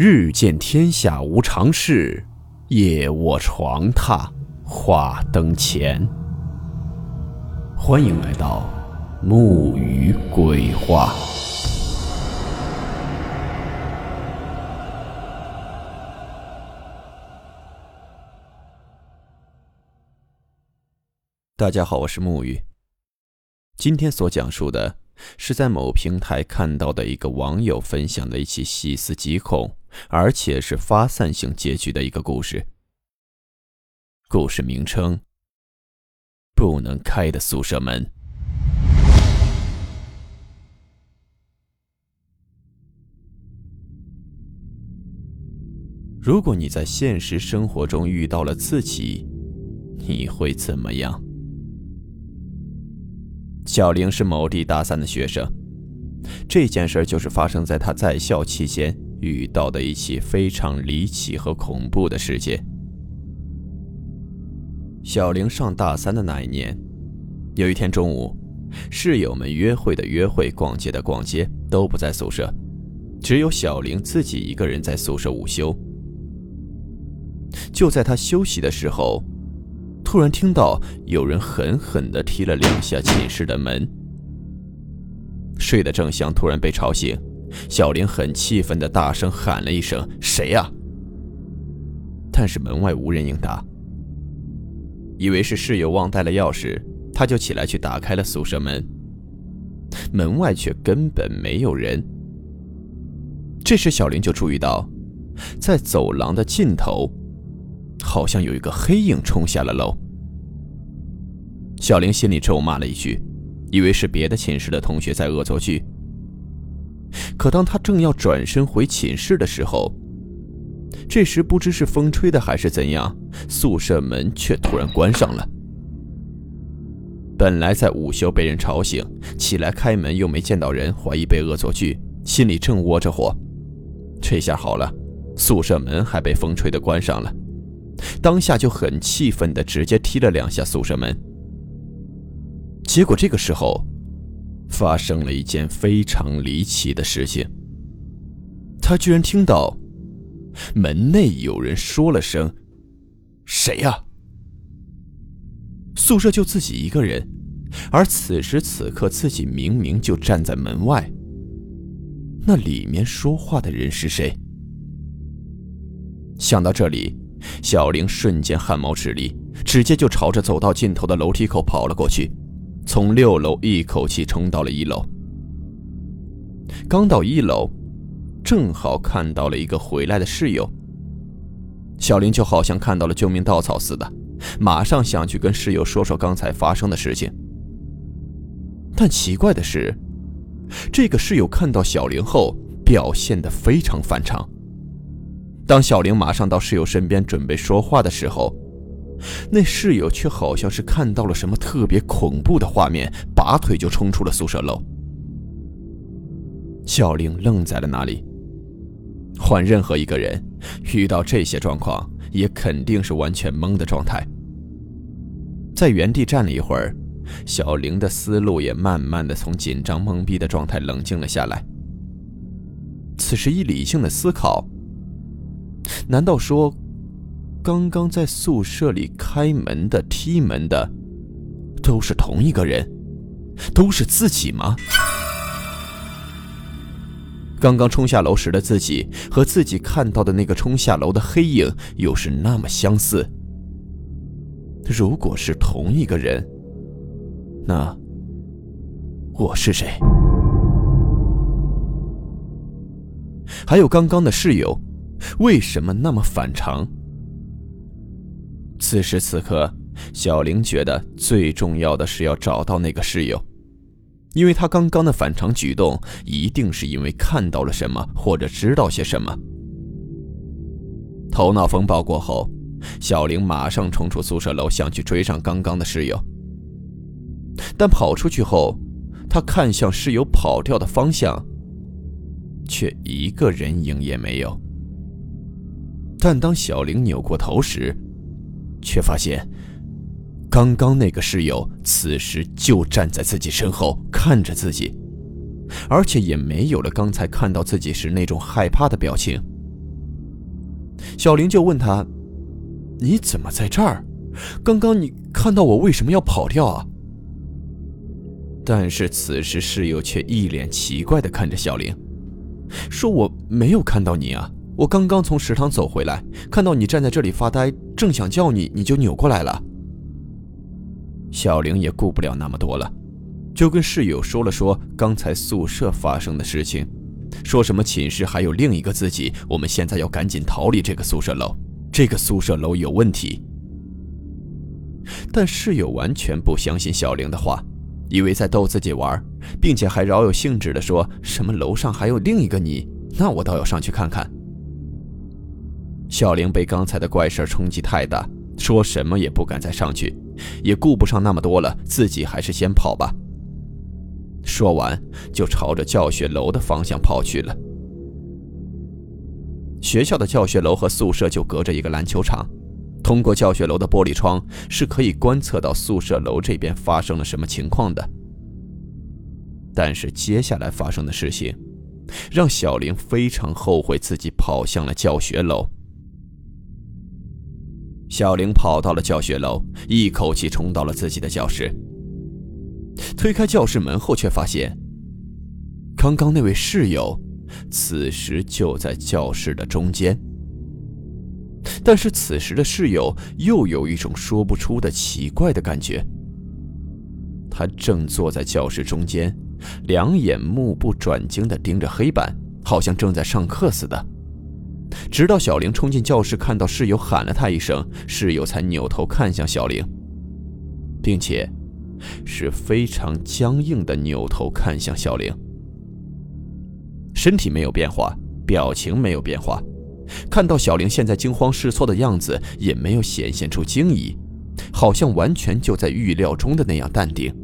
日见天下无常事，夜卧床榻话灯前。欢迎来到木鱼鬼话。大家好，我是木鱼。今天所讲述的是在某平台看到的一个网友分享的一起细思极恐，而且是发散性结局的一个故事。故事名称：不能开的宿舍门。如果你在现实生活中遇到了自己，你会怎么样？小玲是某地大三的学生，这件事就是发生在她在校期间遇到的一起非常离奇和恐怖的事件。小玲上大三的那一年，有一天中午，室友们约会的约会，逛街的逛街，都不在宿舍，只有小玲自己一个人在宿舍午休。就在她休息的时候。突然听到有人狠狠地踢了两下寝室的门，睡得正香，突然被吵醒。小玲很气愤地大声喊了一声：“谁呀？”但是门外无人应答。以为是室友忘带了钥匙，他就起来去打开了宿舍门。门外却根本没有人。这时小玲就注意到，在走廊的尽头。好像有一个黑影冲下了楼，小玲心里咒骂了一句，以为是别的寝室的同学在恶作剧。可当他正要转身回寝室的时候，这时不知是风吹的还是怎样，宿舍门却突然关上了。本来在午休被人吵醒，起来开门又没见到人，怀疑被恶作剧，心里正窝着火，这下好了，宿舍门还被风吹的关上了。当下就很气愤的直接踢了两下宿舍门，结果这个时候，发生了一件非常离奇的事情。他居然听到门内有人说了声：“谁呀？”宿舍就自己一个人，而此时此刻自己明明就站在门外。那里面说话的人是谁？想到这里。小玲瞬间汗毛直立，直接就朝着走到尽头的楼梯口跑了过去，从六楼一口气冲到了一楼。刚到一楼，正好看到了一个回来的室友。小玲就好像看到了救命稻草似的，马上想去跟室友说说刚才发生的事情。但奇怪的是，这个室友看到小玲后，表现得非常反常。当小玲马上到室友身边准备说话的时候，那室友却好像是看到了什么特别恐怖的画面，拔腿就冲出了宿舍楼。小玲愣在了那里。换任何一个人遇到这些状况，也肯定是完全懵的状态。在原地站了一会儿，小玲的思路也慢慢的从紧张懵逼的状态冷静了下来。此时一理性的思考。难道说，刚刚在宿舍里开门的、踢门的，都是同一个人，都是自己吗？刚刚冲下楼时的自己和自己看到的那个冲下楼的黑影又是那么相似。如果是同一个人，那我是谁？还有刚刚的室友。为什么那么反常？此时此刻，小玲觉得最重要的是要找到那个室友，因为他刚刚的反常举动，一定是因为看到了什么或者知道些什么。头脑风暴过后，小玲马上冲出宿舍楼，想去追上刚刚的室友。但跑出去后，他看向室友跑掉的方向，却一个人影也没有。但当小玲扭过头时，却发现，刚刚那个室友此时就站在自己身后看着自己，而且也没有了刚才看到自己时那种害怕的表情，小玲就问他：“你怎么在这儿？刚刚你看到我为什么要跑掉啊？”但是此时室友却一脸奇怪的看着小玲，说：“我没有看到你啊，我刚刚从食堂走回来，看到你站在这里发呆，正想叫你，你就扭过来了。”小玲也顾不了那么多了，就跟室友说了说刚才宿舍发生的事情，说什么寝室还有另一个自己，我们现在要赶紧逃离这个宿舍楼，这个宿舍楼有问题。但室友完全不相信小玲的话，以为在逗自己玩，并且还饶有兴致的说什么楼上还有另一个你，那我倒要上去看看。小玲被刚才的怪事冲击太大，说什么也不敢再上去。也顾不上那么多了，自己还是先跑吧。说完，就朝着教学楼的方向跑去了。学校的教学楼和宿舍就隔着一个篮球场，通过教学楼的玻璃窗是可以观测到宿舍楼这边发生了什么情况的。但是接下来发生的事情，让小玲非常后悔自己跑向了教学楼。小玲跑到了教学楼，一口气冲到了自己的教室。推开教室门后，却发现刚刚那位室友此时就在教室的中间。但是此时的室友又有一种说不出的奇怪的感觉。他正坐在教室中间，两眼目不转睛地盯着黑板，好像正在上课似的。直到小玲冲进教室，看到室友喊了他一声，室友才扭头看向小玲，并且是非常僵硬的扭头看向小玲，身体没有变化，表情没有变化，看到小玲现在惊慌失措的样子，也没有显现出惊疑，好像完全就在预料中的那样淡定。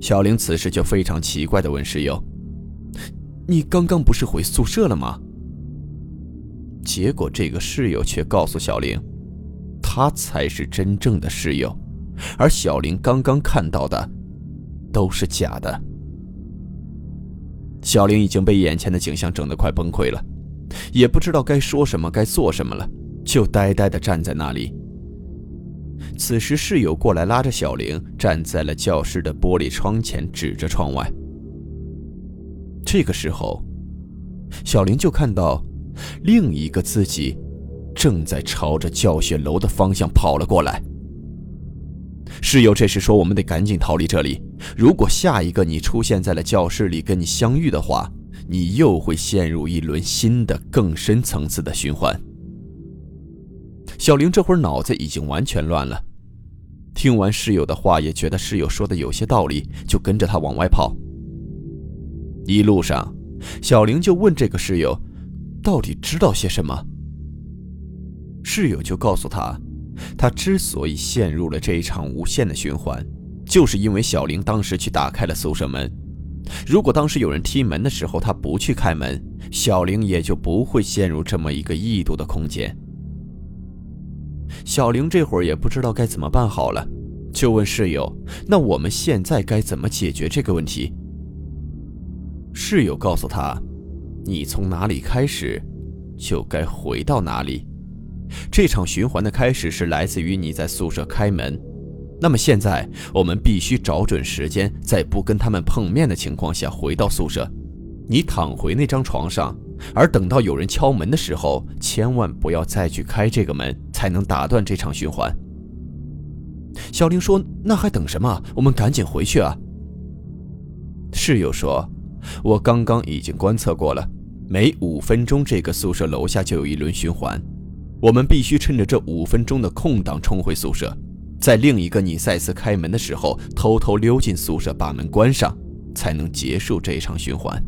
小玲此时就非常奇怪的问室友。你刚刚不是回宿舍了吗？结果这个室友却告诉小玲，他才是真正的室友，而小玲刚刚看到的都是假的。小玲已经被眼前的景象整得快崩溃了，也不知道该说什么、该做什么了，就呆呆地站在那里。此时室友过来拉着小玲站在了教室的玻璃窗前，指着窗外。这个时候，小玲就看到另一个自己正在朝着教学楼的方向跑了过来。室友这时说：“我们得赶紧逃离这里，如果下一个你出现在了教室里跟你相遇的话，你又会陷入一轮新的、更深层次的循环。”小玲这会儿脑子已经完全乱了，听完室友的话，也觉得室友说的有些道理，就跟着他往外跑。一路上，小玲就问这个室友：“到底知道些什么？”室友就告诉他：“他之所以陷入了这一场无限的循环，就是因为小玲当时去打开了宿舍门。如果当时有人踢门的时候，他不去开门，小玲也就不会陷入这么一个异度的空间。”小玲这会儿也不知道该怎么办好了，就问室友：“那我们现在该怎么解决这个问题？”室友告诉他：“你从哪里开始，就该回到哪里。这场循环的开始是来自于你在宿舍开门。那么现在，我们必须找准时间，在不跟他们碰面的情况下回到宿舍。你躺回那张床上，而等到有人敲门的时候，千万不要再去开这个门，才能打断这场循环。”小玲说：“那还等什么？我们赶紧回去啊！”室友说。我刚刚已经观测过了，每五分钟这个宿舍楼下就有一轮循环，我们必须趁着这五分钟的空档冲回宿舍，在另一个你再次开门的时候偷偷溜进宿舍把门关上，才能结束这一场循环。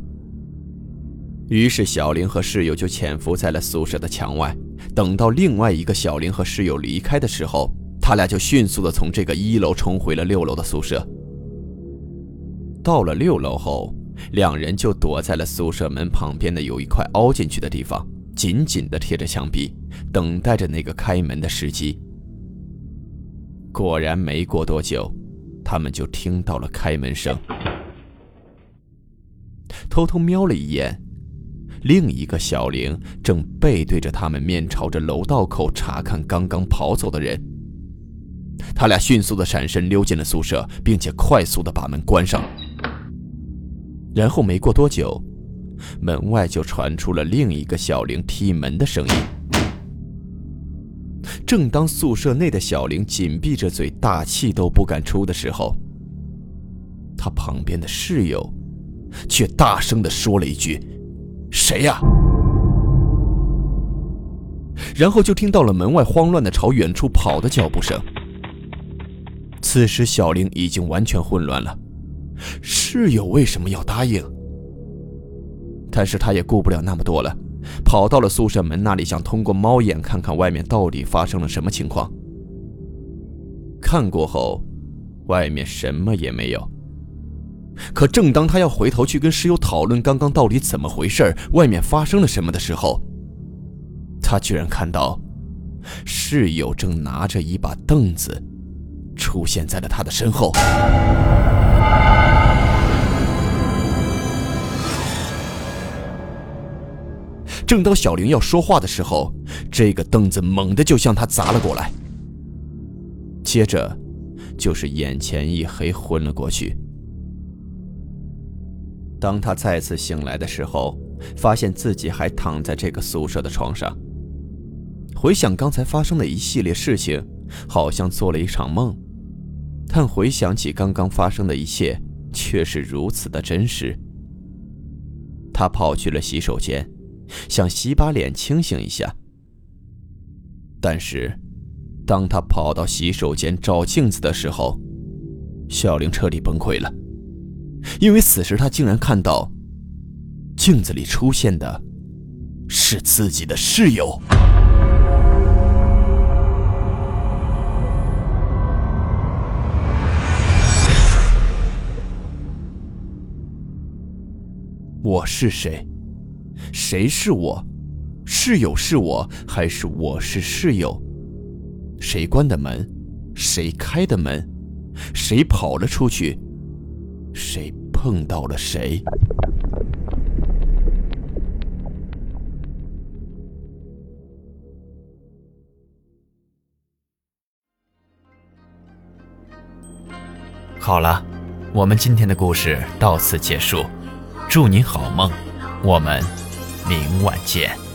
于是小林和室友就潜伏在了宿舍的墙外，等到另外一个小林和室友离开的时候，他俩就迅速的从这个一楼冲回了六楼的宿舍。到了六楼后。两人就躲在了宿舍门旁边的有一块凹进去的地方，紧紧地贴着墙壁，等待着那个开门的时机。果然，没过多久，他们就听到了开门声。偷偷瞄了一眼，另一个小玲正背对着他们，面朝着楼道口查看刚刚跑走的人。他俩迅速的闪身溜进了宿舍，并且快速的把门关上。然后没过多久，门外就传出了另一个小玲踢门的声音。正当宿舍内的小玲紧闭着嘴，大气都不敢出的时候，他旁边的室友却大声的说了一句：“谁呀？”然后就听到了门外慌乱的朝远处跑的脚步声。此时，小玲已经完全混乱了。室友为什么要答应？但是他也顾不了那么多了，跑到了宿舍门那里，想通过猫眼看看外面到底发生了什么情况。看过后，外面什么也没有。可正当他要回头去跟室友讨论刚刚到底怎么回事，外面发生了什么的时候，他居然看到室友正拿着一把凳子。出现在了他的身后。正当小玲要说话的时候，这个凳子猛地就向他砸了过来。接着，就是眼前一黑，昏了过去。当他再次醒来的时候，发现自己还躺在这个宿舍的床上。回想刚才发生的一系列事情，好像做了一场梦。但回想起刚刚发生的一切，却是如此的真实。他跑去了洗手间，想洗把脸清醒一下。但是，当他跑到洗手间照镜子的时候，小玲彻底崩溃了，因为此时他竟然看到，镜子里出现的，是自己的室友。我是谁？谁是我？室友是我，还是我是室友？谁关的门？谁开的门？谁跑了出去？谁碰到了谁？好了，我们今天的故事到此结束。祝你好梦，我们明晚见。